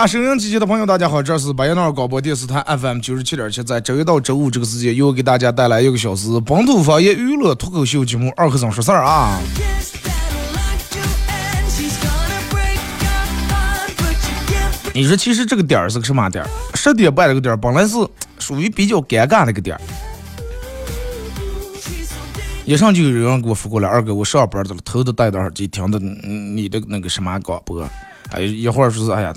啊，收音机前的朋友，大家好，这是白彦淖尔广播电视台 FM 九十七点七，在周一到周五这个时间，又给大家带来一个小时本土方言娱乐脱口秀节目《二和尚说事儿》啊。你说，其实这个点儿是个什么点儿？十点半这个点儿本来是属于比较尴尬的一个点儿。一上就有人给我发过来，二哥，我上班的了，头都戴着耳机听的你的那个什么广播。哎，一会儿说是哎呀，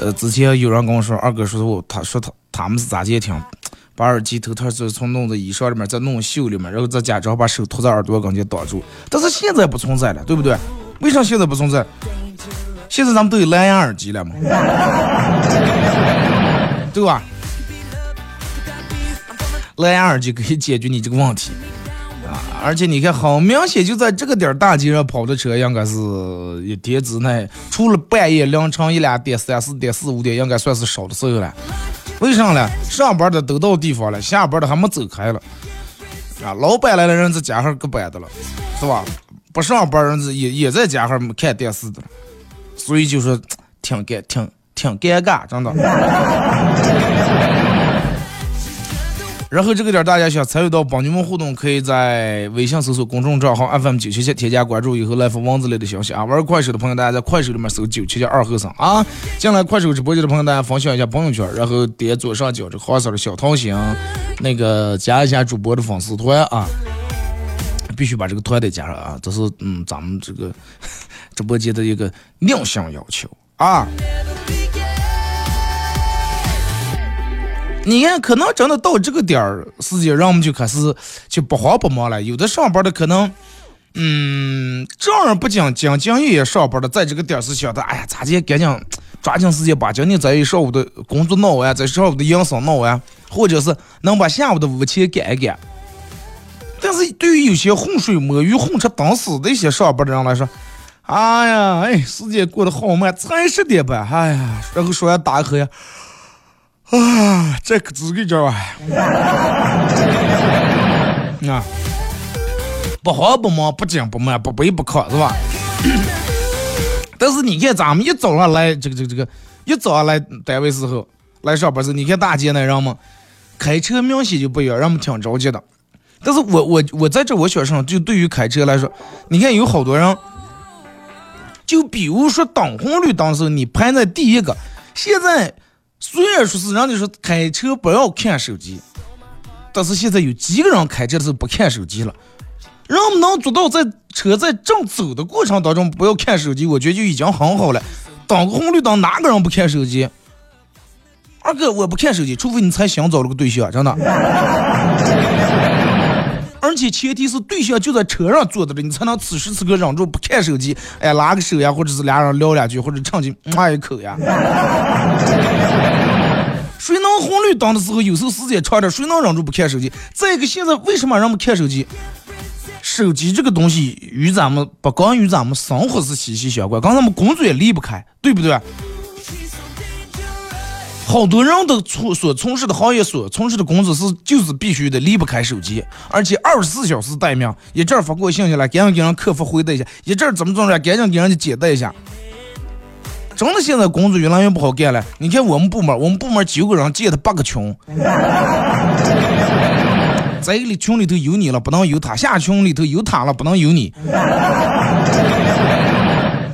呃，之前有人跟我说，二哥说我，他说他他们是咋监听，把耳机头套是从弄在衣裳里面，再弄袖里面，然后再假装把手托在耳朵跟前挡住。但是现在不存在了，对不对？为啥现在不存在？现在咱们都有蓝牙耳机了嘛，对吧？蓝牙耳机可以解决你这个问题。而且你看，好明显就在这个点儿大街上跑的车，应该是一天之内，除了半夜凌晨一两点、三四点、四五点，应该算是少的时候了。为啥呢？上班的都到地方了，下班的还没走开了。啊，老板来了，人在家上搁班的了，是吧？不上班人也也在家上看电视的，所以就说挺尴挺挺尴尬，真的。然后这个点大家想参与到帮你们互动，可以在微信搜索公众账号 FM 九七七，添加关注以后来发文字类的消息啊。玩快手的朋友，大家在快手里面搜九七七二后生啊。进来快手直播间的朋友，大家分享一下朋友圈，然后点左上角这黄色的小桃心，那个加一下主播的粉丝团啊，必须把这个团得加上啊，这是嗯咱们这个 直播间的一个硬性要求啊。你看，可能真的到这个点儿时间，人们就开始就不慌不忙了。有的上班的可能，嗯，正儿不经兢兢业业上班的，在这个点儿是想的，哎呀，咋的，赶紧抓紧时间把今天这一上午的工作弄完，在上午的营生弄完，或者是能把下午的午钱赶一赶。但是对于有些浑水摸鱼、混吃等死的一些上班的人来说，哎呀，哎，时间过得好慢，才十点半，哎呀，然后说要打瞌呀。啊，这可资格着啊！啊，不慌不忙，不紧不慢，不卑不亢，是吧？但是你看，咱们一早上来这个这个这个，一早上来单位时候来上班时，你看大街那人们开车明显就不一样，人们挺着急的。但是我我我在这我学生，就对于开车来说，你看有好多人，就比如说等红绿灯时候，你排在第一个，现在。虽然说是人家说开车不要看手机，但是现在有几个人开车是不看手机了？人们能做到在车在正走的过程当中不要看手机，我觉得就已经很好了。等个红绿灯，哪个人不看手机？二哥，我不看手机，除非你才想找了个对象，真的。而且前提是对象就在车上坐着的，你才能此时此刻忍住不看手机，哎，拉个手呀，或者是俩人聊两句，或者唱起骂一口呀。谁能红绿灯的时候有时候时间长点，谁能忍住不看手机？再一个，现在为什么人们看手机？手机这个东西与咱们不光与咱们生活是息息相关，跟咱们工作也离不开，对不对？好多人都从所从事的行业，所从事的工作是就是必须得离不开手机，而且二十四小时待命。一阵发过信息来，赶紧给人客服回答一下；一阵怎么怎么着，赶紧给人家解答一下。真的，现在工作越来越不好干了。你看我们部门，我们部门九个人建的八个群，在一个群里头有你了，不能有他；下群里头有他了，不能有你。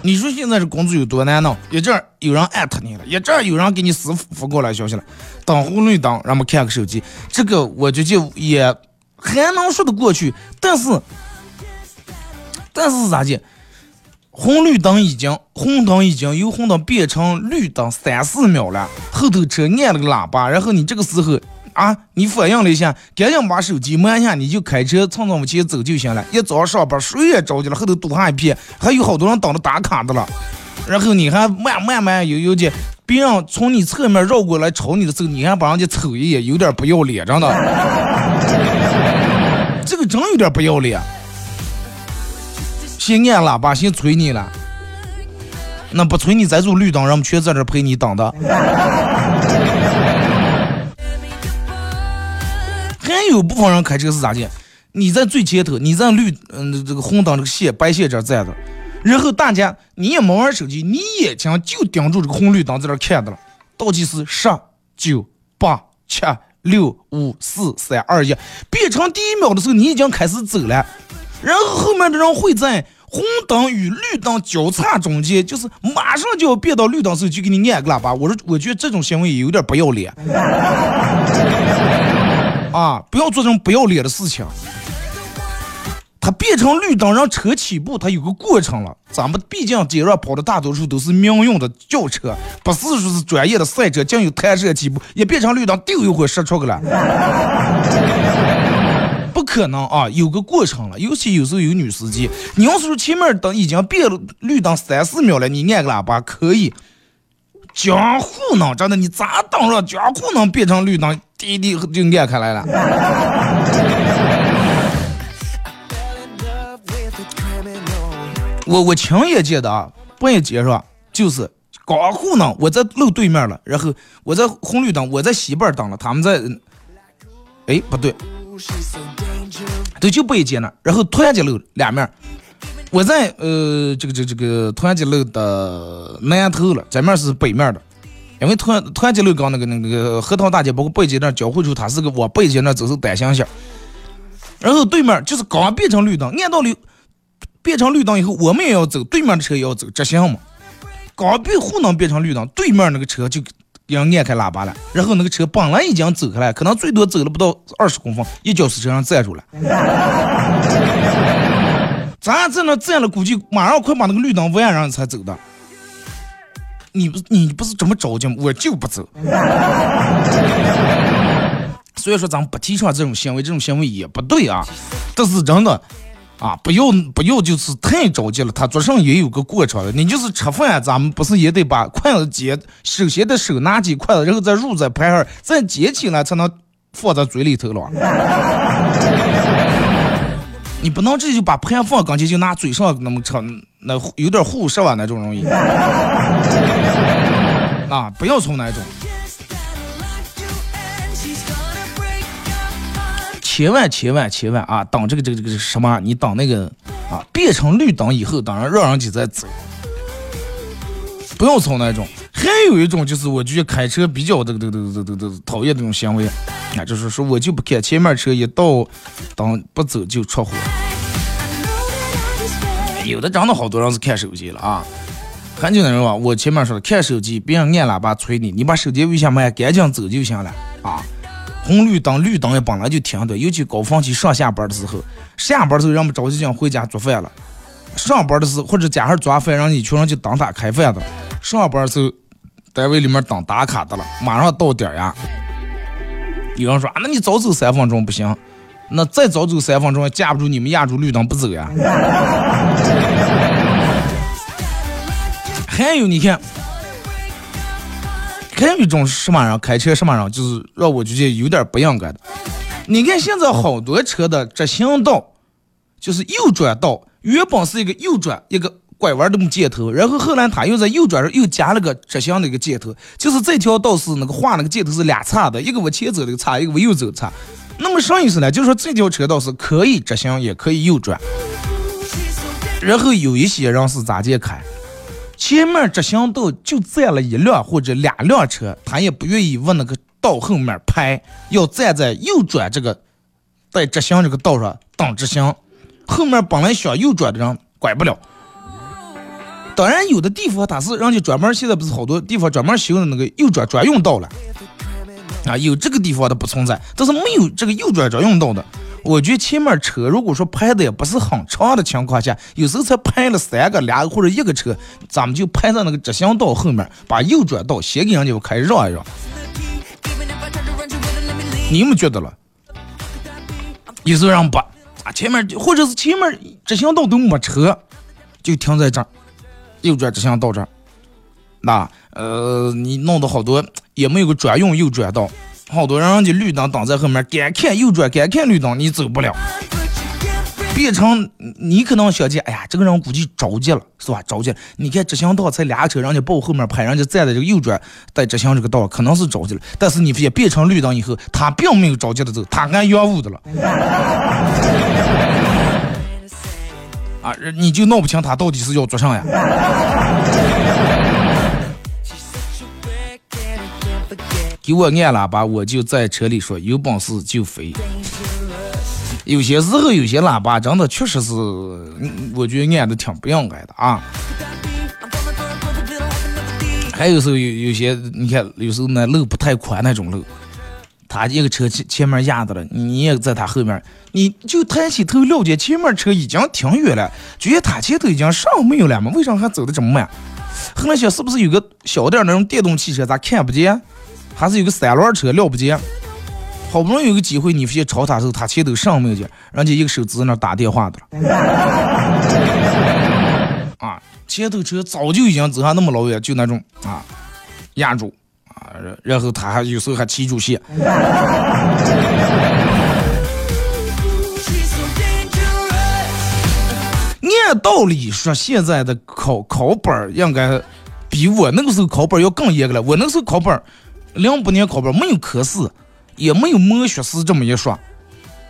你说现在这工作有多难弄？一阵有人艾特你了，一阵有人给你私发过来消息了，等红绿灯，让们看个手机，这个我觉得也还能说得过去。但是，但是咋的？红绿灯已经红灯已经由红灯变成绿灯三四秒了，后头车按了个喇叭，然后你这个时候。啊！你反应了一下，赶紧把手机摸一下，你就开车蹭蹭往前走就行了。一早上班，谁也着急了，后头堵上一片，还有好多人等着打卡的了。然后你还慢慢慢悠悠的，别人从你侧面绕过来瞅你的时候，你还把人家瞅一眼，有点不要脸，真的。这个真有点不要脸。先按喇叭，先催你了。那不催你再走绿灯，人们全在这陪你等的。有部分人开车是咋的？你在最前头，你在绿嗯这个红灯这个线白线这站着，然后大家你也没玩手机，你眼睛就盯住这个红绿灯在这看的了。倒计时十、九、八、七、六、五、四、三、二、一，变成第一秒的时候，你已经开始走了。然后后面的人会在红灯与绿灯交叉中间，就是马上就要变到绿灯时候，就给你按个喇叭。我说，我觉得这种行为有点不要脸。啊！不要做这种不要脸的事情。它变成绿灯让车起步，它有个过程了。咱们毕竟街上跑的大多数都是民用的轿车，不是说是专业的赛车，竟有弹射起步，也变成绿灯，丢一会儿射出去了。不可能啊！有个过程了，尤其有时候有女司机，你要是说前面灯已经变绿灯三四秒了，你按个喇叭可以。江湖呢？真的，你咋当着？江湖能变成绿灯，滴滴就按开来了。我我亲眼见的啊，半夜街上就是刚好呢，我在路对面了，然后我在红绿灯，我在西边等了，他们在，哎不对，对就半夜街呢，然后突然间路两面。我在呃这个这个这个团结路的南头了，这面是北面的，因为团团结路刚那个那个核桃大街包括北街那交汇处，它是个往北街那走是单行线，然后对面就是刚变成绿灯，按道理变成绿灯以后，我们也要走，对面的车也要走直行嘛，刚变护能变成绿灯，对面那个车就要按开喇叭了，然后那个车本来已经走开了，可能最多走了不到二十公分，一脚是车上站住了。咱在那站了，估计马上快把那个绿灯弯上才走的。你不你不是这么着急吗？我就不走。所以说，咱们不提倡这种行为，这种行为也不对啊。但是真的啊，不要不要就是太着急了。他做上也有个过程的。你就是吃饭，咱们不是也得把筷子接，首先的手拿起筷子，然后再入在盘上，再接起来才能放在嘴里头了。你不能直接就把盘放跟前就拿嘴上那么吃，那有点护食吧那种容易。啊，不要从那种。千万千万千万啊！等这个这个这个什么？你等那个啊，变成绿灯以后，当然让人家再走。不要从那种。还有一种就是，我觉得开车比较这个这个这个这个讨厌这种行为。啊，就是说我就不看前面车一到，等不走就出火。有的真的好多人是看手机了啊，很久的人吧，我前面说的看手机，别人按喇叭催你，你把手机微下慢，赶紧走就行了啊。红绿灯绿灯也本来就停的，尤其高峰期上下班的时候，下班的时候人们着急想回家做饭了，上班的时候或者家上做饭，让你一群人就等他开饭的，上班的时候单位里面等打卡的了，马上到点呀。有人说啊，那你早走三分钟不行，那再早走三分钟架不住你们压住绿灯不走呀。还有你看，还有一种什么人开车什么人，就是让我觉得有点不应该的。你看现在好多车的直行道，就是右转道，原本是一个右转一个。拐弯的箭头，然后后来他又在右转又加了个直行的一个箭头，就是这条道是那个画那个箭头是俩叉的，一个往前走的叉，一个往右走叉。那么啥意思呢？就是说这条车道是可以直行，也可以右转。然后有一些人是咋介开？前面直行道就占了一辆或者两辆车，他也不愿意往那个道后面排，要站在右转这个在直行这个道上等直行。后面本来想右转的人拐不了。当然有的地方它是人家专门现在不是好多地方专门修的那个右转专用道了，啊，有这个地方的不存在，但是没有这个右转专用道的。我觉得前面车如果说排的也不是很长的情况下，有时候才排了三个、两个或者一个车，咱们就排在那个直行道后面，把右转道先给人家开让一让。你们觉得了？有时候让不啊，前面或者是前面直行道都没车，就停在这儿，右转直行道这儿。那呃，你弄的好多也没有个专用右转道。好多人家绿灯挡在后面，敢看右转，敢看绿灯，你走不了。变成你可能想见，哎呀，这个人估计着急了，是吧？着急了。你看直行道才俩车，人家我后面拍，人家站在这个右转带直行这个道，可能是着急了。但是你发现变成绿灯以后，他并没有着急的走，他按原路的了。啊，你就闹不清他到底是要做啥呀？给我按喇叭，我就在车里说：“有本事就飞。”有些时候，有些喇叭真的确实是，我觉得按的挺不应该的啊。还有时候有有些，你看有时候那路不太宽那种路，他一个车前前面压着了，你也在他后面，你就抬起头了解前面车已经停远了，觉得他前头已经上没有了吗？为啥还走的这么慢？后来想是不是有个小点那种电动汽车，咱看不见？还是有个三轮车了不见，好不容易有个机会，你发现超他时候，他前头上没有去，人家一个手指那打电话的了。啊，前头车早就已经走上那么老远，就那种啊压住，然后他还有时候还骑住线。按道理说，现在的考考本应该比我那个时候考本要更严格了。我那时候考本。零八年考本没有科试，也没有模学试这么一说。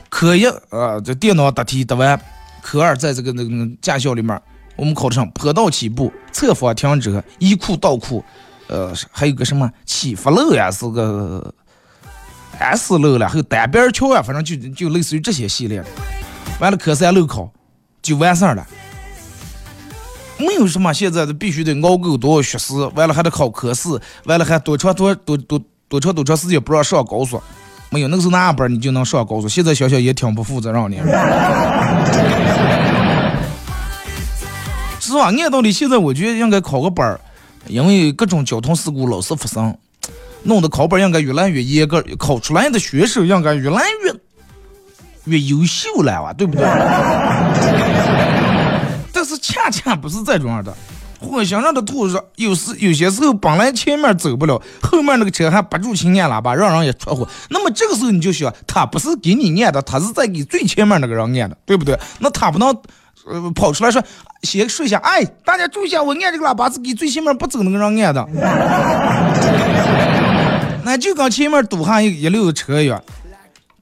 科一啊，这电脑答题答完，科二在这个那个驾校里面，我们考的上坡道起步、侧方停车、一库倒库，呃，还有个什么起伏路呀，是个 S 路了，还有单边桥啊，反正就就类似于这些系列。完了科三路考就完事儿了。没有什么，现在的必须得熬够多少学时，完了还得考科四，完了还多长多多多多长多长时间不让上高速，没有那个时候哪班你就能上高速。现在想想也挺不负责任的。是吧？按道理现在我觉得应该考个本儿，因为各种交通事故老是发生，弄得考本应该越来越严格，考出来的学生应该越来越越优秀了哇，对不对？但是恰恰不是这种样的，火星上的兔子有时有些时候本来前面走不了，后面那个车还不住气按喇叭，让人也出火。那么这个时候你就想，他不是给你按的，他是在给最前面那个人按的，对不对？那他不能呃跑出来说，先说一下，哎，大家注意下，我按这个喇叭是给最前面不走那个人按的。那就跟前面堵上一一溜车一样，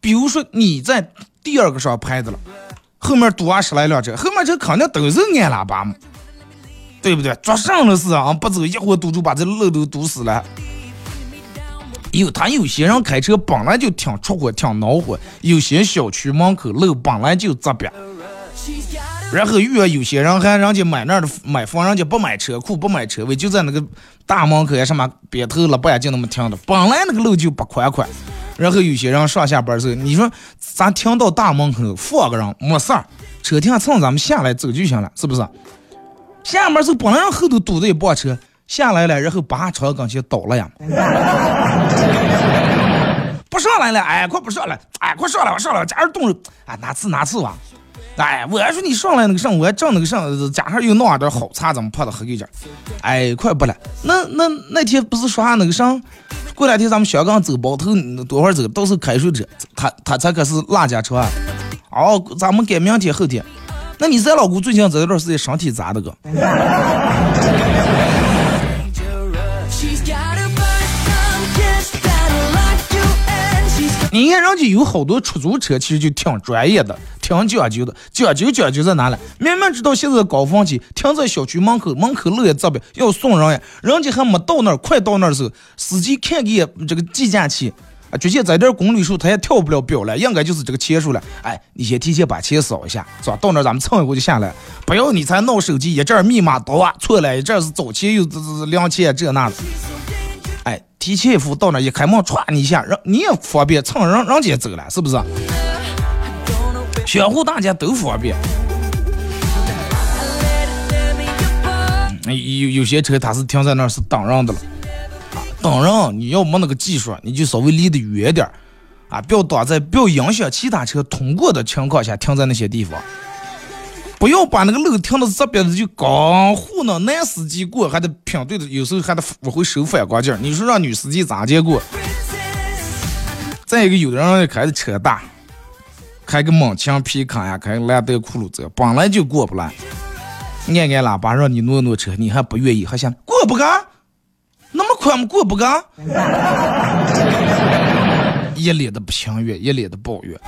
比如说你在第二个上排的了。后面堵啊十来辆车，后面车肯定都是按喇叭嘛，对不对？做甚的事啊？不走一会堵住，把这路都堵死了。有他有些人开车本来就挺出火、挺恼火，有些小区门口路本来就杂瘪，然后遇到有些人还人家买那儿的买房，人家不买车库、不买车位，就在那个大门口呀什么边头了，不眼就那么停的，本来那个路就不宽宽。然后有些人上下班时候，你说咱停到大门口放个人没事儿，车停蹭咱们下来走就行了，是不是？下班时候本来后头堵着一帮车，下来了，然后把车跟前倒了呀，不上来了，哎，快不上来，哎，快上来，我上来，加上动，哎，哪次哪次吧。哎，我还说你上来那个上，我还挣那个上，加上又弄点好茶，怎么泡的喝给劲？哎，快不了。那那那天不是说那个上，过两天咱们香港走包头，多会儿走？到时候开水车，他他才可是辣家车？哦，咱们改明天后天。那你咱老姑最近这段时间身体咋的个？你看人家有好多出租车，其实就挺专业的。挺讲究的，讲究讲究在哪里？明明知道现在高峰期，停在小区门口，门口路也这边要送人呀，人家还没到那儿，快到那儿时候，司机看见这个计价器，啊，就现在这公里数他也跳不了表了，应该就是这个钱数了。哎，你先提前把钱扫一下，是吧？到那儿咱们蹭一会就下来，不要你才闹手机，一阵密码多啊错了，一阵是早钱又这这两钱这那的。哎，提前一步到那一开门歘你一下，让你也方便蹭人人家走了，是不是？相互大家都方便。有有些车它是停在那儿是挡人的了，挡人你要没那个技术，你就稍微离得远点儿，啊，不要挡在不要影响其他车通过的情况下停在那些地方，不要把那个路停到这边的就刚糊弄男司机过还得拼对的，有时候还得我会收反光镜，你说让女司机咋接过？再一个，有的人开的车大，开个猛禽皮卡呀，开个兰德酷路泽，本来就过不来。按按喇叭让你挪挪车，你还不愿意，还想过不干？那么快么？过不干？一脸的不情愿，一脸的抱怨。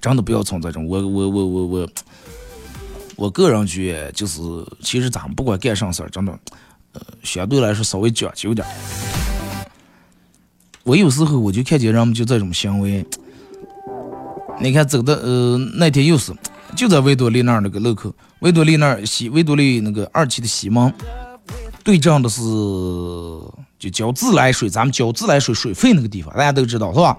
真的不要从这种，我我我我我，我个人觉就是，其实咱们不管干啥事儿，真的，呃，相对来说稍微讲究点。我有时候我就看见人们就这种行为。你看走的，呃，那天又是，就在维多利那儿那个路口，维多利那儿西维多利那个二期的西门，对账的是就交自来水，咱们交自来水水费那个地方，大家都知道是吧？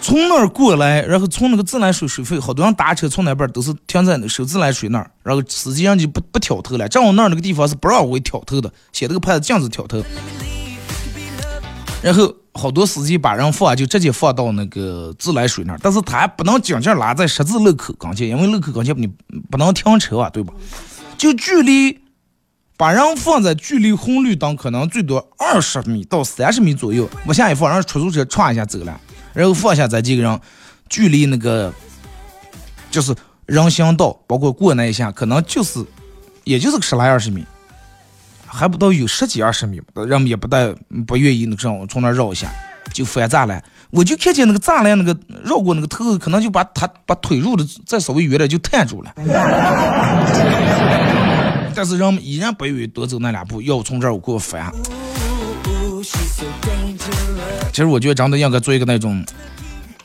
从那儿过来，然后从那个自来水水费，好多人打车从那边都是停在那收自来水那儿，然后司机上就不不挑头了，正好那儿那个地方是不让我挑头的，写那个牌子禁止挑头，然后。好多司机把人放就直接放到那个自来水那儿，但是他还不能紧紧拉在十字路口跟前，因为路口跟前你不能停车啊，对吧？就距离把人放在距离红绿灯可能最多二十米到三十米左右，往下一放，让出租车歘一下走了，然后放下咱几个人，距离那个就是人行道，包括过那一下，可能就是也就是个十来二十米。还不到有十几二十米，人们也不带不愿意那这样从那绕一下，就翻栅栏。我就看见那个栅栏那个绕过那个头，可能就把他把腿入的再稍微远点就探住了。但是人们依然不愿意多走那两步，要从这儿过翻。其实我觉得真的应该做一个那种，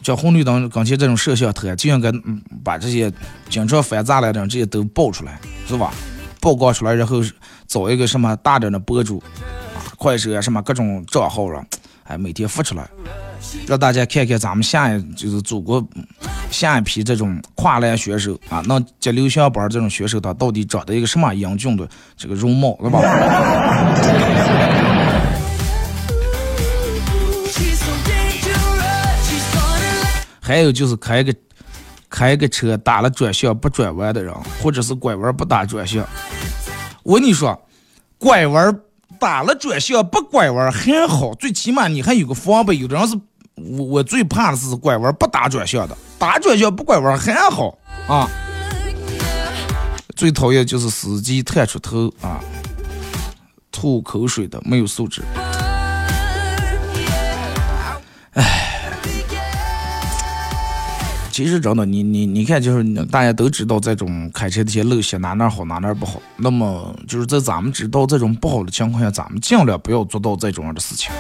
像红绿灯跟前这种摄像头，就应该嗯把这些经常翻栅栏的这些都爆出来，是吧？曝光出来，然后。找一个什么大点的博主啊，快手啊，什么各种账号了，哎，每天发出来，让大家看看咱们下一就是祖国下一批这种跨栏选手啊，能接流行榜这种选手，他到底长得一个什么英俊的这个容貌，是吧？还有就是开个开个车打了转向不转弯的人，或者是拐弯不打转向。我跟你说，拐弯打了转向不拐弯还好，最起码你还有个防备。有的人是，我我最怕的是拐弯不打转向的，打转向不拐弯还好啊。最讨厌就是司机探出头啊，吐口水的，没有素质。其实真的，你你你看，就是大家都知道这种开车的些陋习哪哪好哪哪不好。那么就是在咱们知道这种不好的情况下，咱们尽量不要做到这种样的事情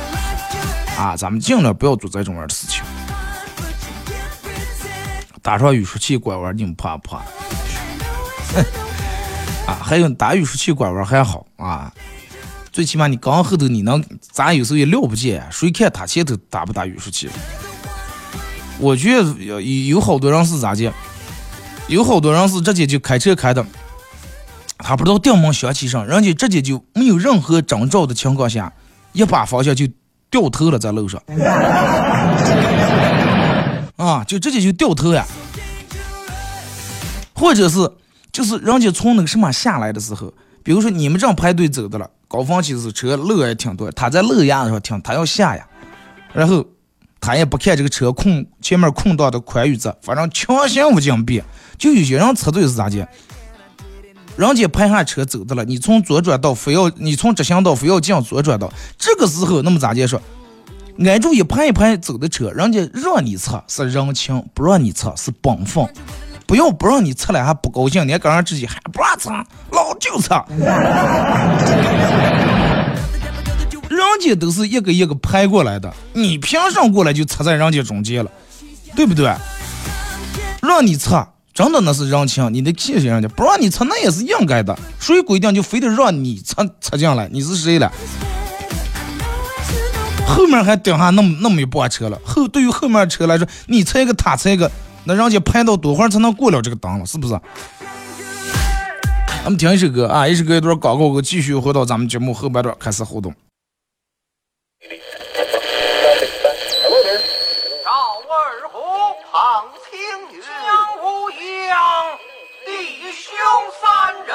啊！咱们尽量不要做这种样的事情。打上雨刷器拐弯，你们怕不怕？啊，还有打雨刷器拐弯还好啊，最起码你刚后头你能，咱有时候也料不见，谁看他前头打不打雨刷器？我觉得有有好多人是咋的？有好多人是直接就开车开的，他不知道电门响起上，人家直接就没有任何征兆的情况下，一把方向就掉头了，在路上，啊，就直接就掉头呀。或者是就是人家从那个什么下来的时候，比如说你们这样排队走的了，高峰期是车路也挺多，他在路牙子上停，他要下呀，然后。他也不看这个车空前面空档的宽与窄，反正强行无禁变。就有些人车队是咋的？人家排下车走的了，你从左转道非要你从直行道非要进左转道，这个时候那么咋的说？挨住一排一排走的车，人家让你测是人情，不让你测是本分。不要不让你测了还不高兴，你还跟人直接还不让侧，老就侧。人家都是一个一个排过来的，你凭什么过来就插在人家中间了？对不对？让你插，真的那是人情，你得谢谢人家；不让你插，那也是应该的。谁规定就非得让你插插进来？你是谁了？后面还顶下那么那么一波车了，后对于后面车来说，你踩一个他踩一个，那人家排到多会儿才能过了这个档了？是不是？咱们听一首歌啊，一首歌一段广告，我继续回到咱们节目后半段开始互动。赵二虎，庞青云，江无恙，弟兄三人，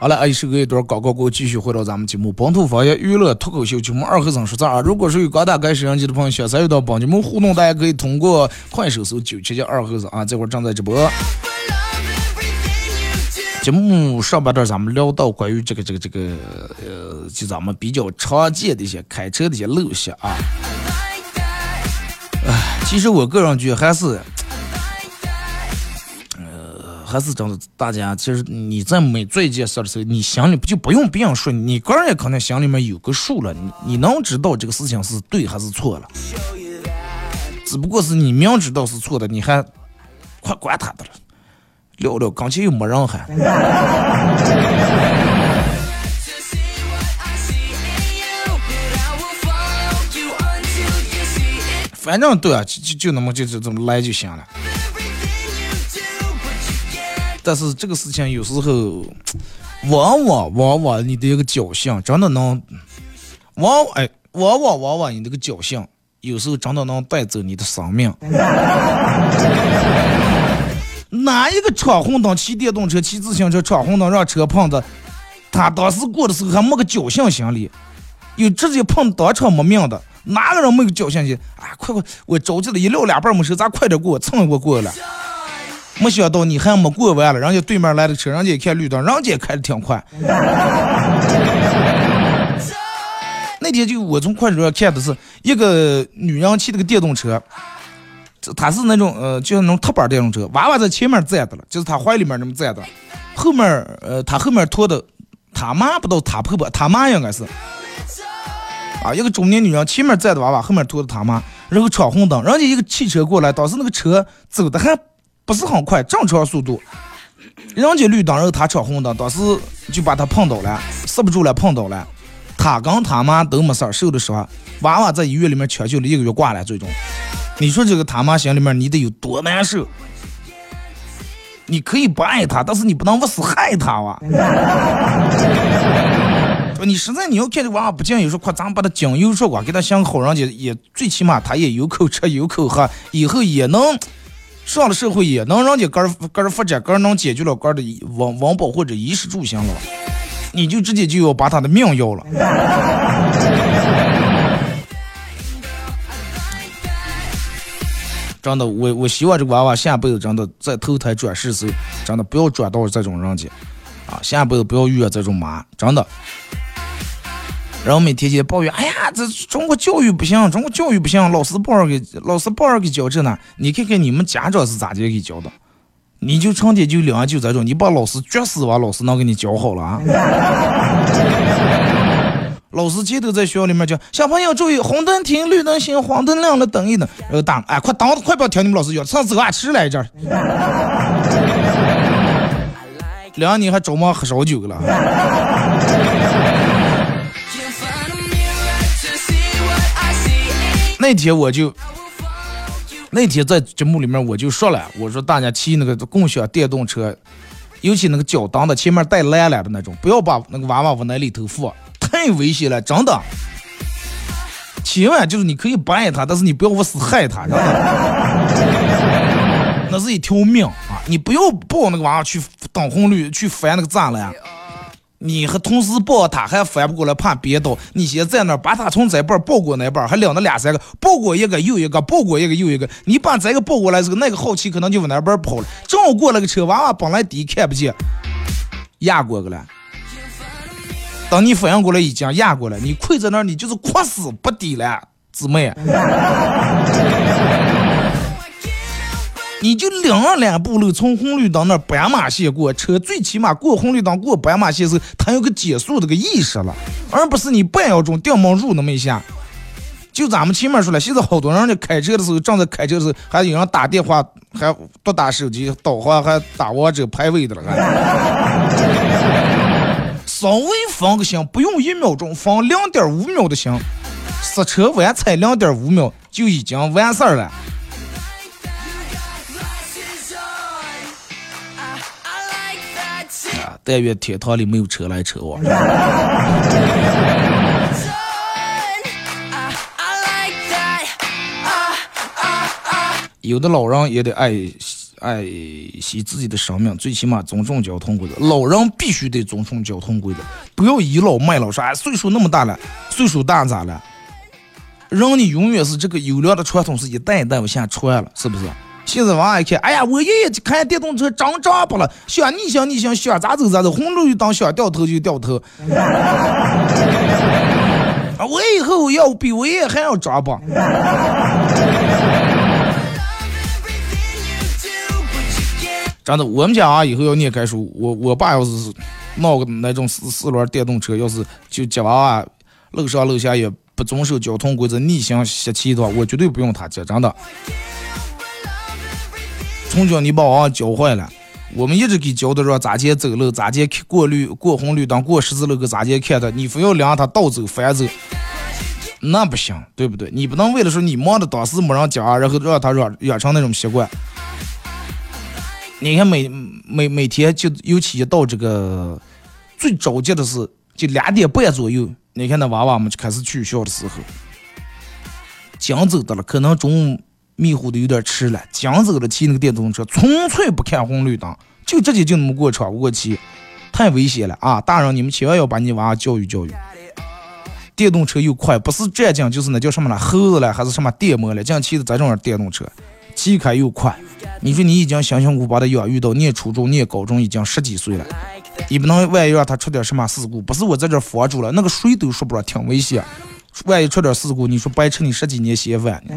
好了，哎，首歌一段广告过后，继续回到咱们节目《本土方言娱乐脱口秀》节目二和尚说咋？如果是有刚打开摄像机的朋友，想参与到帮节目互动，大家可以通过快手搜九七七二和尚啊，这会儿正在直播。节目上半段咱们聊到关于这个这个这个呃，就咱们比较常见的一些开车的一些陋习啊。唉，其实我个人觉得还是。还是真的，大家其实你在没做一件事的时候，你心里不就不用别人说，你个人也可能心里面有个数了。你你能知道这个事情是对还是错了？只不过是你明知道是错的，你还快管他的了，聊聊，刚才又没人还。反正对啊，就就就那么就就这么来就行了。但是这个事情有时候，往往往往你的一个侥幸真的能，往哎往往往往你这个侥幸有时候真的能带走你的生命。哪一个闯红灯骑电动车骑自行车闯红灯让车碰的，他当时过的时候还没个侥幸心理，有直接碰当场没命的，哪个人没有侥幸心？啊，快快，我着急了，一撂两半没事，咱快点过，蹭一过过了。没想到你还没过完了，人家对面来的车，人家一看绿灯，人家开的挺快。那天就我从快手上看的是一个女人骑那个电动车，她是那种呃，就是那种踏板电动车，娃娃在前面站的了，就是她怀里面那么站的，后面呃，她后面拖的她妈不知道她婆婆，她妈应该是啊，一个中年女人前面站的娃娃，后面拖的她妈，然后闯红灯，人家一个汽车过来，当时那个车走的还。不是很快，正常速度。人家绿灯，然后他闯红灯，当时就把他碰倒了，刹不住了，碰倒了。他跟他妈都没事儿，受的伤。娃娃在医院里面抢救了一个月挂了，最终。你说这个他妈心里面你得有多难受？你可以不爱他，但是你不能不死害他哇！你实在你要看这娃娃不讲，有时候夸咱们把他讲优说话，给他想好，人家也最起码他也有口吃有口喝，以后也能。上了社会也能让家个儿个儿发展，个儿能解决了个儿的温温饱或者衣食住行了，你就直接就要把他的命要了。真的，我我希望这个娃娃下辈子真的在投胎转世时，真的不要转到这种人家，啊，下辈子不要遇到这种妈，真的。然后每天就抱怨，哎呀，这中国教育不行，中国教育不行，老师不好给老师不好给教这呢。你看看你们家长是咋的给教的？你就成天就两就这种，你把老师撅死吧，老师能给你教好了啊？老师前头在学校里面讲，小朋友注意，红灯停，绿灯行，黄灯亮了等一等。然后打，哎，快等，快不要听你们老师讲，上走啊，吃来着。两年还周末喝烧酒了。那天我就，那天在节目里面我就说了，我说大家骑那个共享电动车，尤其那个脚蹬的前面带栏栏的那种，不要把那个娃娃往那里头放，太危险了，真的。千万就是你可以不爱他，但是你不要往死害他，那是一条命啊！你不要抱那个娃娃去等红绿，去翻那个栅栏。你和同时抱他，还翻不过来，怕憋倒。你先在那儿，把他从这边抱过那边，还领着俩三个，抱过一个又一个，抱过一个又一个。你把这个抱过来时候，那个好奇可能就往那边跑了。正好过了个车，娃娃本来低看不见，压过去了。等你反应过来，已经压过来，你跪在那儿，你就是哭死不低了，姊妹。你就两两步路从红绿灯那斑马线过，车最起码过红绿灯过斑马线时，它有个减速这个意识了，而不是你半秒钟掉毛入那么一下。就咱们前面说了，现在好多人家开车的时候，正在开车的时候，还有人打电话，还多打手机导航，还打王者排位的了，还。稍微分个心，不用一秒钟，分零点五秒的心，刹车晚踩零点五秒就已经完事儿了。但愿天堂里没有车来车往。有的老人也得爱爱惜自己的生命，最起码尊重交通规则。老人必须得尊重交通规则，不要倚老卖老，说哎岁数那么大了，岁数大咋了？人你永远是这个优良的传统是一代一代往下传了，是不是？现在娃一看，哎呀，我爷爷开电动车长长不了，想逆行逆行，想咋走咋走，红绿灯想掉头就掉头。啊，我以后要比我爷爷还要长吧。真的，我们家啊以后要念开书，我我爸要是闹个那种四四轮电动车，要是就接娃娃楼上楼下也不遵守交通规则，逆行熄气的话，我绝对不用他接，真的。从小你把娃娃教坏了，我们一直给教的说咋接走路，咋接过绿过红绿灯，过十字路口咋接看的，你非要让他倒走反走，那不行，对不对？你不能为了说你忙的当时没人教，然后让他养养成那种习惯。你看每每每天就尤其一到这个最着急的是，就两点半左右，你看那娃娃们就开始取笑的时候，讲走的了，可能中午。迷糊的有点迟了，将走了骑那个电动车，纯粹不看红绿灯，就直接就那么过闯过去，太危险了啊！大人，你们千万要把你娃教育教育。电动车又快，不是战将就是那叫什么了，猴子了还是什么电摩了？这样骑的这种电动车，骑开又快。你说你已经辛辛苦苦把他养育到念初中、念高中，已经十几岁了，你不能万一让他出点什么事故，不是我在这防住了，那个谁都说不上，挺危险。万一出点事故，你说白吃你十几年闲饭。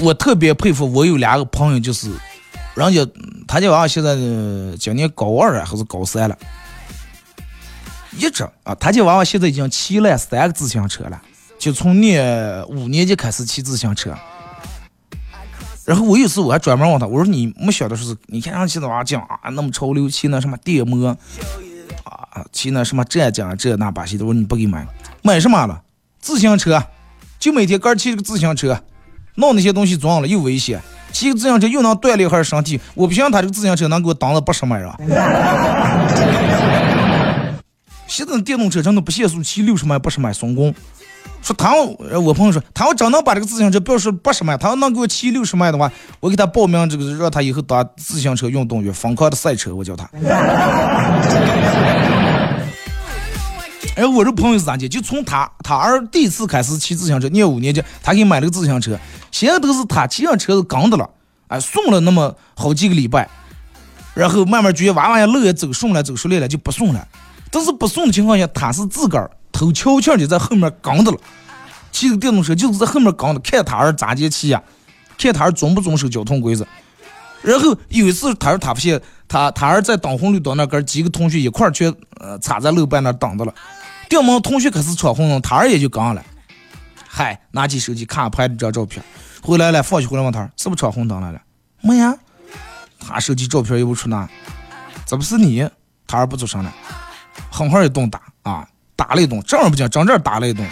我特别佩服，我有两个朋友，就是人家他家娃娃现在今年高二了还是高三了，一直啊，他家娃娃现在已经骑了三个自行车了，就从念五年级开始骑自行车。然后我有时我还专门问他，我说你没想到说是，你看上骑那娃讲啊，那么潮流，骑那什么电摩，啊，骑那什么这讲这那把戏的，我说你不给买，买什么了？自行车，就每天个骑这个自行车，闹那些东西装了又危险，骑个自行车又能锻炼一下身体，我不信他这个自行车能给我当了八十迈啊！现在电动车真的不限速，骑六十迈、八十迈松工。说他我朋友说他要真能把这个自行车，不要说八十迈，他要能给我骑六十迈的话，我给他报名这个，让他以后当自行车运动员，疯狂的赛车，我叫他。哎，我这朋友是咋的？就从他他儿第一次开始骑自行车，念五年级，他给买了个自行车，现在都是他骑上车子刚的了，哎，送了那么好几个礼拜，然后慢慢觉得娃娃也路也走顺了，走熟练了就不送了。但是不送的情况下，他是自个儿偷悄悄的在后面刚的了，骑个电动车就是在后面跟的，看他儿咋接骑呀，看他儿遵不遵守交通规则。然后有一次，他说他发现他他儿在等红绿灯那跟几个同学一块儿去呃插在路边那等着了。电门同学开始闯红灯，他儿也就刚了。嗨，拿起手机看拍了张照片，回来了，放学回来问他是不是闯红灯来了？没呀，他手机照片又不出那，这不是你？他儿不做声了，狠狠一顿打啊，打了一顿，正儿不讲，正正打了一顿。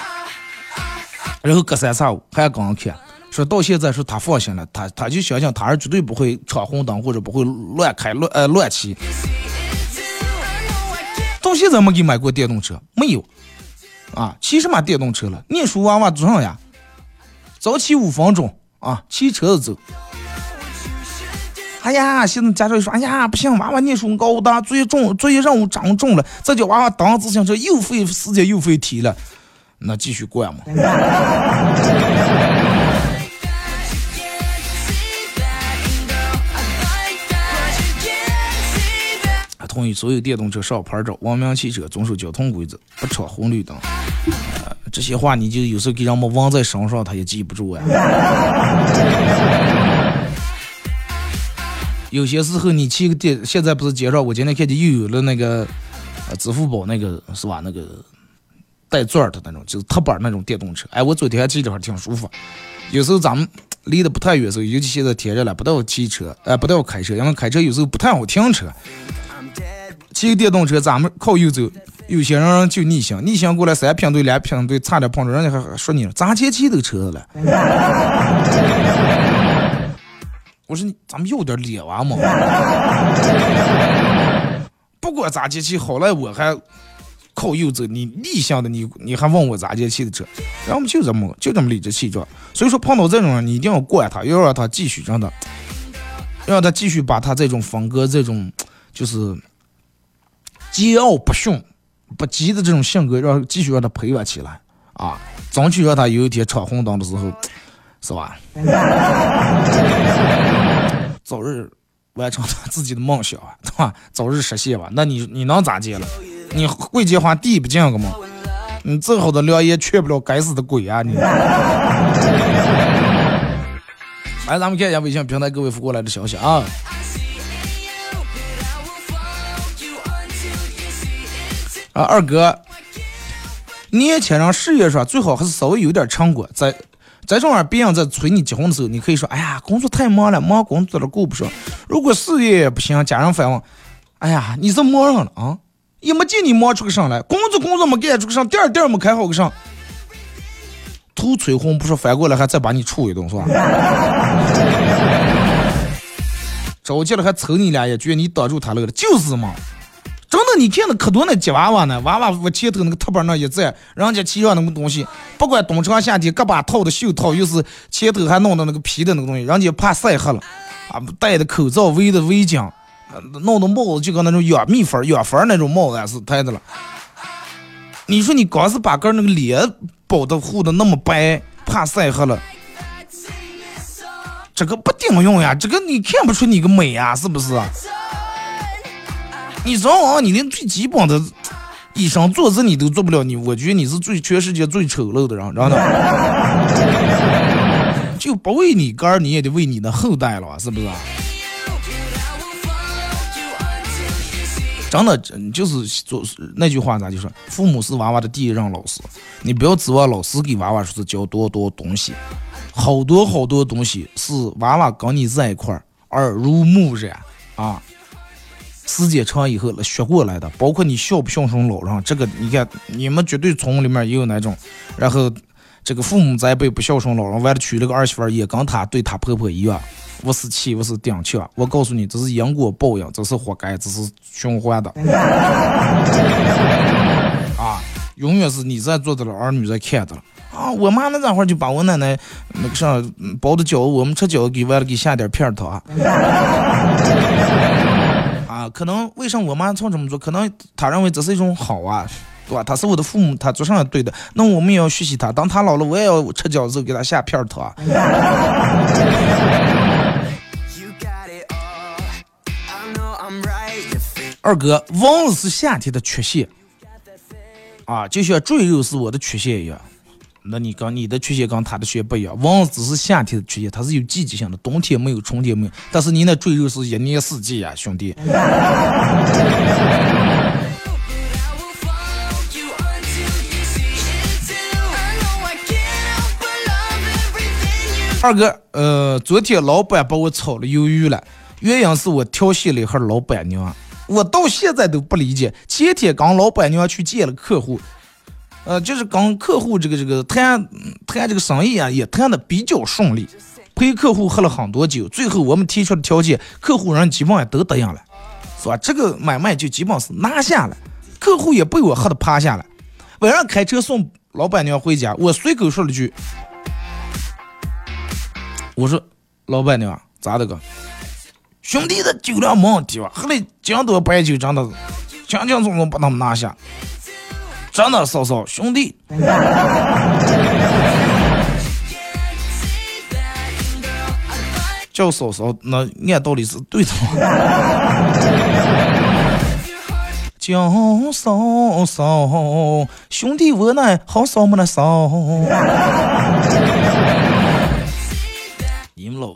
然后隔三差五还刚看。说到现在，说他放心了，他他就相信他儿绝对不会闯红灯或者不会乱开乱呃乱骑。到现在没给买过电动车，没有啊，骑什么电动车了？念书娃娃做啥呀？早起五分钟啊，骑车子走。哎呀，现在家长说，哎呀，不行，娃娃念书高大，作业重，作业任务长重了，这叫娃娃当自行车又费时间又费体了，那继续惯嘛。同意所有电动车上牌照，文明汽车遵守交通规则，不闯红绿灯。这些话你就有时候给人们忘在身上，他也记不住呀。有些时候你骑个电，现在不是街上，我今天看见又有了那个，呃，支付宝那个是吧？那个带钻的那种，就是踏板那种电动车。哎，我昨天还骑着还挺舒服。有时候咱们离得不太远时候，尤其现在天热了，不带我骑车，哎，不带我开车，因为开车有时候不太好停车。骑个电动车，咱们靠右走，有些人就逆行，逆行过来三平队、两平队，差点碰着，人家还说你了，咋前骑这个车了？我说你，咱们有点脸娃嘛？不管咋前骑，好赖我还靠右走，你逆向的，你你还问我咋前骑的车？然后我们就这么就这么理直气壮。所以说碰到这种人，你一定要惯他，要让他继续真的，让他继续把他这种风格，这种就是。桀骜不驯、不羁的这种性格，让继续让他培养起来啊，争取让他有一天闯红灯的时候，是吧？早日完成他自己的梦想，对吧？早日实现吧。那你你能咋接了？你会接话地不进个吗？你再好的良言劝不了该死的鬼啊！你。来，咱们看一下微信平台各位发过来的消息啊。啊，二哥，年轻人事业上最好还是稍微有点成果。在在这玩意儿别人在催你结婚的时候，你可以说：“哎呀，工作太忙了，忙工作了顾不上。”如果事业不行，家人反问：“哎呀，你是忙上了啊？也没见你忙出个啥来，工作工作没干出个啥，店儿店儿没开好个啥。”图催婚不说，反过来还再把你处一顿，是吧？着急了还抽你俩，也觉得你挡住他了，就是嘛。真的，你看那可多那吉娃娃呢，娃娃我前头那个踏板那一站，人家骑上那个东西，不管冬长夏天，胳膊套的袖套，又是前头还弄的那个皮的那个东西，人家怕晒黑了，啊，戴的口罩，围的围巾，弄的帽子就跟那种养蜜蜂、养蜂那种帽子是戴的了。你说你光是把个那个脸包的护的那么白，怕晒黑了，这个不顶用呀，这个你看不出你个美呀，是不是？你早晚你连最基本的以身作则你都做不了，你我觉得你是最全世界最丑陋的人，知道的。就不为你个儿，你也得为你的后代了，是不是？真的，就是做那句话咋就说，父母是娃娃的第一任老师，你不要指望老师给娃娃说是教多多东西，好多好多东西是娃娃跟你在一块儿耳濡目染啊。时间长以后学过来的，包括你孝不孝顺老人，这个你看你们绝对村里面也有那种，然后这个父母在辈不孝顺老人，完了娶了个儿媳妇也跟他对他婆婆一样，我是气我是顶气。我告诉你，这是因果报应，这是活该，这是循环的。啊，永远是你在做的了，儿女在看的了。啊，我妈那会儿就把我奶奶那个啥包的饺子，我们吃饺子给完了给下点片儿头啊。啊，可能为什么我妈从这么做？可能她认为这是一种好啊，对吧？他是我的父母，他做上了对的，那我们也要学习他。当他老了，我也要吃饺子，给他下片儿糖。二哥，蚊子是夏天的缺陷啊，就像赘肉是我的缺陷一样。那你跟你的缺陷跟他的缺陷不一样，蚊子只是夏天的缺陷，它是有季节性的，冬天没有，春天没有。但是你那赘肉是一年四季呀，兄弟。二哥，呃，昨天老板把我炒了鱿鱼了，原因是我调戏了一下老板娘，我到现在都不理解。前天刚老板娘去见了客户，呃，就是跟客户这个这个谈谈这个生意啊，也谈的比较顺利，陪客户喝了很多酒，最后我们提出的条件，客户人基本上都答应了，是吧？这个买卖就基本是拿下了，客户也被我喝的趴下了。晚上开车送老板娘回家，我随口说了句。我说，老板娘咋的哥？兄弟的酒量没问题吧？喝了江多白酒，真的轻轻松松把他们拿下。真的嫂嫂，兄弟，叫嫂嫂，那按道理是对的吗？叫嫂嫂，兄弟我那好嫂么那嫂。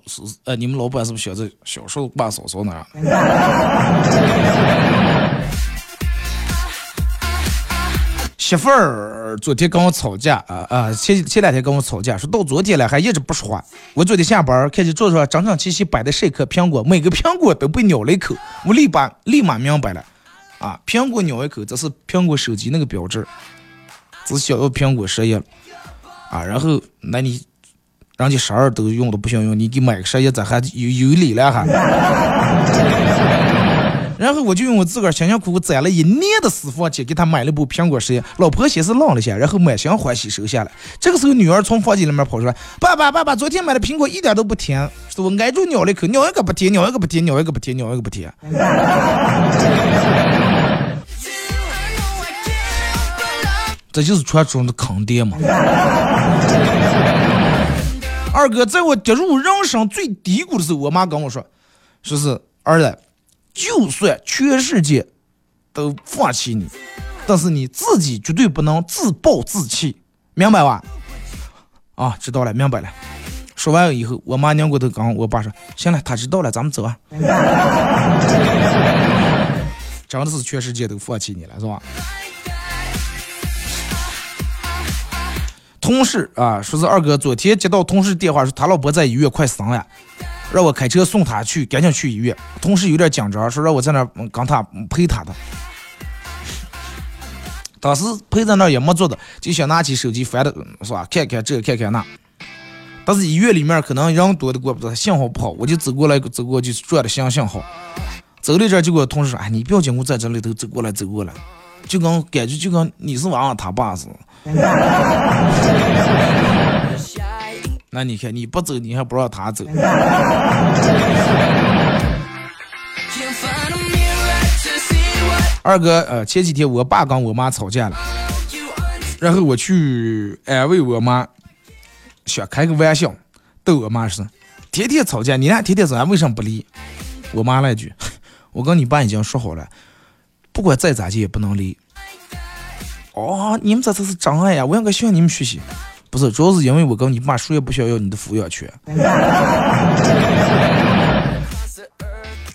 是呃，你们老板是不是想着小时候把嫂嫂那样？媳妇儿昨天跟我吵架啊啊，前前两天跟我吵架，说到昨天了还一直不说话。我昨天下班看见桌上整整齐齐摆的十颗苹果，每个苹果都被咬了一口，我立马立马明白了啊，苹果咬一口这是苹果手机那个标志，只想要苹果十一了啊，然后那你。人家十二都用的不行用，你给买个十一，咋还有有理了还？然后我就用我自个儿辛辛苦苦攒了一年的私房钱，给他买了部苹果十一。老婆先是愣了下，然后满心欢喜收下了。这个时候，女儿从房间里面跑出来：“爸爸，爸爸，昨天买的苹果一点都不甜，是我挨住咬了一口，咬一个不甜，咬一个不甜，咬一个不甜，咬一个不甜。”这就是传说中的坑爹嘛。二哥，在我跌入人生最低谷的时候，我妈跟我说：“说是儿子，就算全世界都放弃你，但是你自己绝对不能自暴自弃，明白吧？”啊，知道了，明白了。说完了以后，我妈拧过头跟我爸说：“行了，他知道了，咱们走啊。”真的是全世界都放弃你了，是吧？同事啊，说是二哥昨天接到同事电话，说他老婆在医院快生了，让我开车送他去，赶紧去医院。同事有点紧张，说让我在那跟他陪他的。当时陪在那也没做的，就想拿起手机翻的是吧？看看这，看看那。但是医院里面可能人多的过不得，信号不好，我就走过来，走过去转的信信号。走了这，就给我同事说：“哎，你不要紧，我在这里头走过来，走过来，就跟感觉就跟你是娃娃他爸似的。” 那你看，你不走，你还不让他走。二哥，呃，前几天我爸跟我妈吵架了，然后我去安慰我妈，想开个玩笑，逗我妈说：“天天吵架，你俩天天吵架，为什么不离？”我妈来句：“ 我跟你爸已经说好了，不管再咋地也不能离。”哦，你们这才是真爱呀！我应该向你们学习，不是，主要是因为我跟你爸谁也不想要你的抚养权，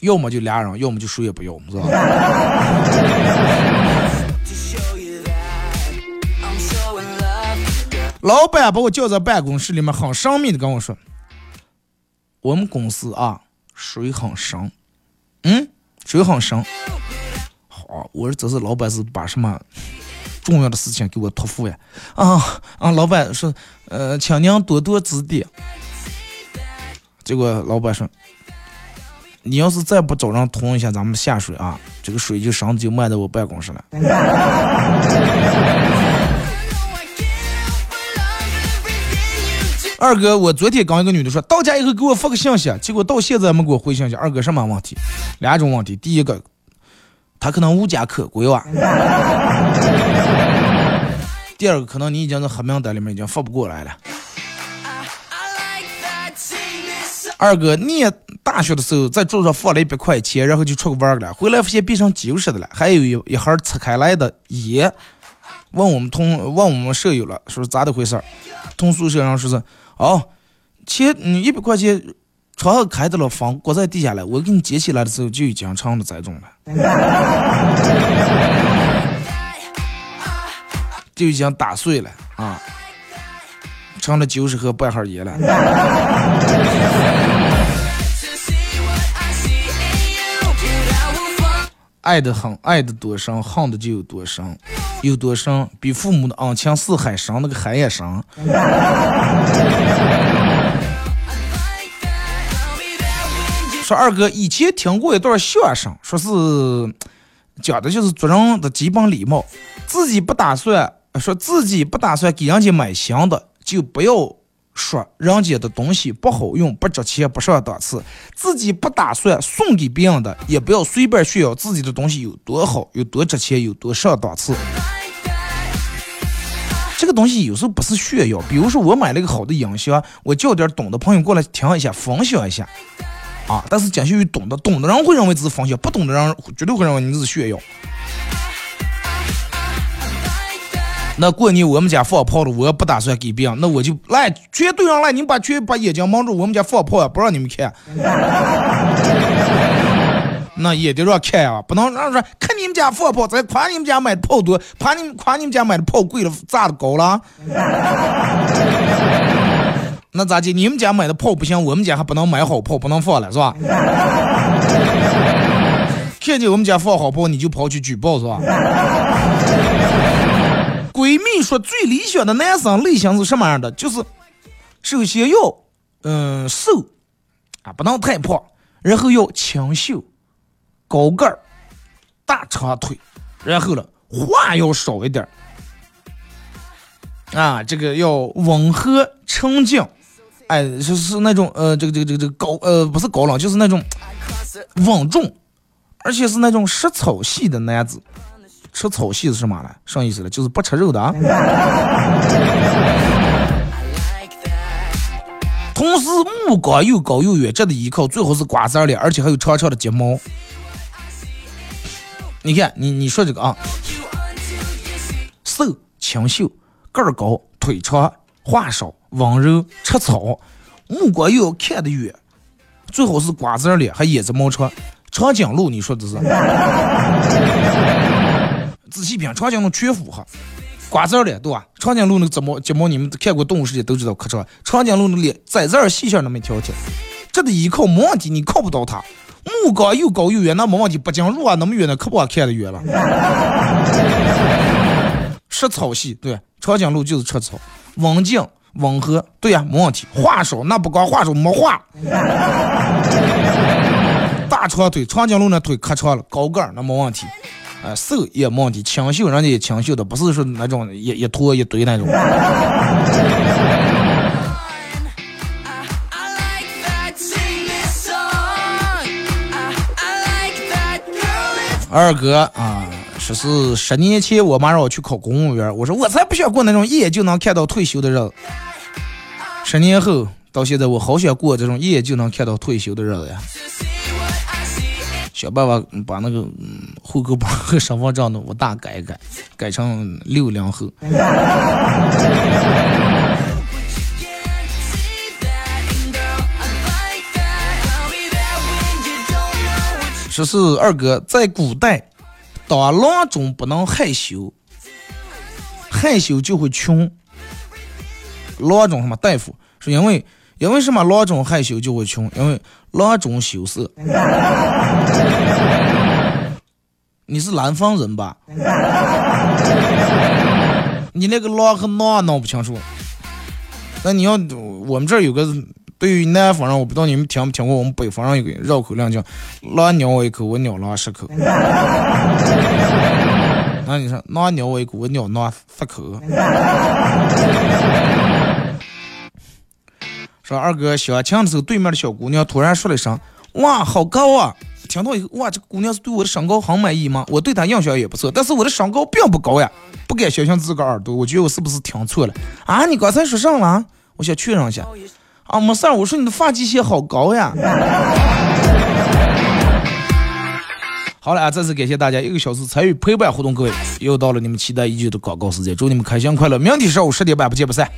要么就俩人，要么就谁也不要，是吧？老板把我叫在办公室里面，很神秘的跟我说：“我们公司啊，水很深，嗯，水很深。”好，我说这是老板是把什么？重要的事情给我托付呀！啊啊！老板说，呃，请您多多指点。结果老板说，你要是再不找人通一下咱们下水啊，这个水就上就漫到我办公室了。二哥，我昨天跟一个女的说，到家以后给我发个信息，结果到现在没给我回信息。二哥什么问题？两种问题，第一个。他可能无家可归哇。第二个，可能你已经在黑名单里面已经发不过来了。二哥，念大学的时候在桌上放了一百块钱，然后就出去玩儿了，回来发现变成九十的了，还有一一盒拆开来的烟。问我们同问我们舍友了，说是咋的回事儿？同宿舍人说是哦，钱嗯一百块钱窗户开的了，风刮在地下来，我给你捡起来的时候就已经成了栽种了，就已经打碎了啊，成了九十盒半盒烟了。爱的很，爱的多深，恨的就有多深，有多深，比父母的恩情似海深，那个海也深。说二哥以前听过一段相声，说是讲的就是做人的基本礼貌，自己不打算说自己不打算给人家买新的，就不要。说人家的东西不好用、不值钱、不上档次，自己不打算送给别人的，也不要随便炫耀自己的东西有多好、有多值钱、有多上档次。这个东西有时候不是炫耀，比如说我买了一个好的音箱，我叫点懂的朋友过来听一下、分享一下，啊，但是仅限于懂的，懂的人会认为这是分享，不懂的人绝对会认为你是炫耀。那过年我们家放炮了，我不打算给别人，那我就来全对上来，你把全把眼睛蒙住，我们家放炮，不让你们看。那也得让看啊，不能让说看你们家放炮，再夸你们家买的炮多，夸你们夸你们家买的炮贵了，炸的高了。那咋的？你们家买的炮不行，我们家还不能买好炮，不能放了是吧？看见我们家放好炮，你就跑去举报是吧？闺蜜说最理想的男生类型是什么样的？就是首先要嗯瘦啊，不能太胖，然后要清秀、高个儿、大长腿，然后了话要少一点啊，这个要温和沉静，哎，就是那种呃这个这个这个这个高呃不是高冷，就是那种稳重，而且是那种食草系的男子。吃草系是什么了？啥意思了？就是不吃肉的啊。同时，目光又高又远，值得依靠，最好是瓜子脸，而且还有长长的睫毛。你看，你你说这个啊，瘦、清秀、个儿高、腿长、话少、温柔、吃草，目光又要看得远，最好是瓜子脸，还胭脂毛长，长颈鹿。你说的是？仔细品，长颈鹿全符合，瓜子脸对吧？长颈鹿那个睫毛睫毛，你们看过动物世界都知道可长。长颈鹿那脸在这儿细小那么一条条，这得依靠没问题，你靠不到它。目光又高又远，那没问题。不仅路啊，那么远的可不好看得远了。食草系对，长颈鹿就是吃草，温静温和对呀，没问题。话少那不光话少，没话。大长腿，长颈鹿那腿可长了，高个儿那没问题。啊，瘦也没问题，清秀人家也清秀的，不是说那种一一坨一堆那种。二哥啊，说是十年前我妈让我去考公务员，我说我才不想过那种一眼就能看到退休的日子。十年后到现在，我好想过这种一眼就能看到退休的日子呀。想办法把那个户口本和身份证的我大改一改，改成六零后。说是二哥在古代，当郎中不能害羞，害羞就会穷。郎中什么大夫是因为。因为什么？郎中害羞就会穷，因为郎中羞涩。你是南方人吧？你那个郎和郎闹不清楚。那你要我们这儿有个，对于南方人，我不知道你们听没听过，我们北方人有个绕口令叫“郎咬我一口，我咬郎十口”。那你说“郎咬我一口，我咬郎十口”。说二哥相亲的时候，对面的小姑娘突然说了一声：“哇，好高啊！”听到以后，哇，这个姑娘是对我的身高很满意吗？我对她印象也不错，但是我的身高并不高呀，不敢相信自个耳朵，我觉得我是不是听错了啊？你刚才说啥了？我想确认一下。啊，没事儿，我说你的发际线好高呀。好了啊，再次感谢大家一个小时参与陪伴互动，各位又到了你们期待已久的广告时间，祝你们开心快乐，明天上午十点半不见不散。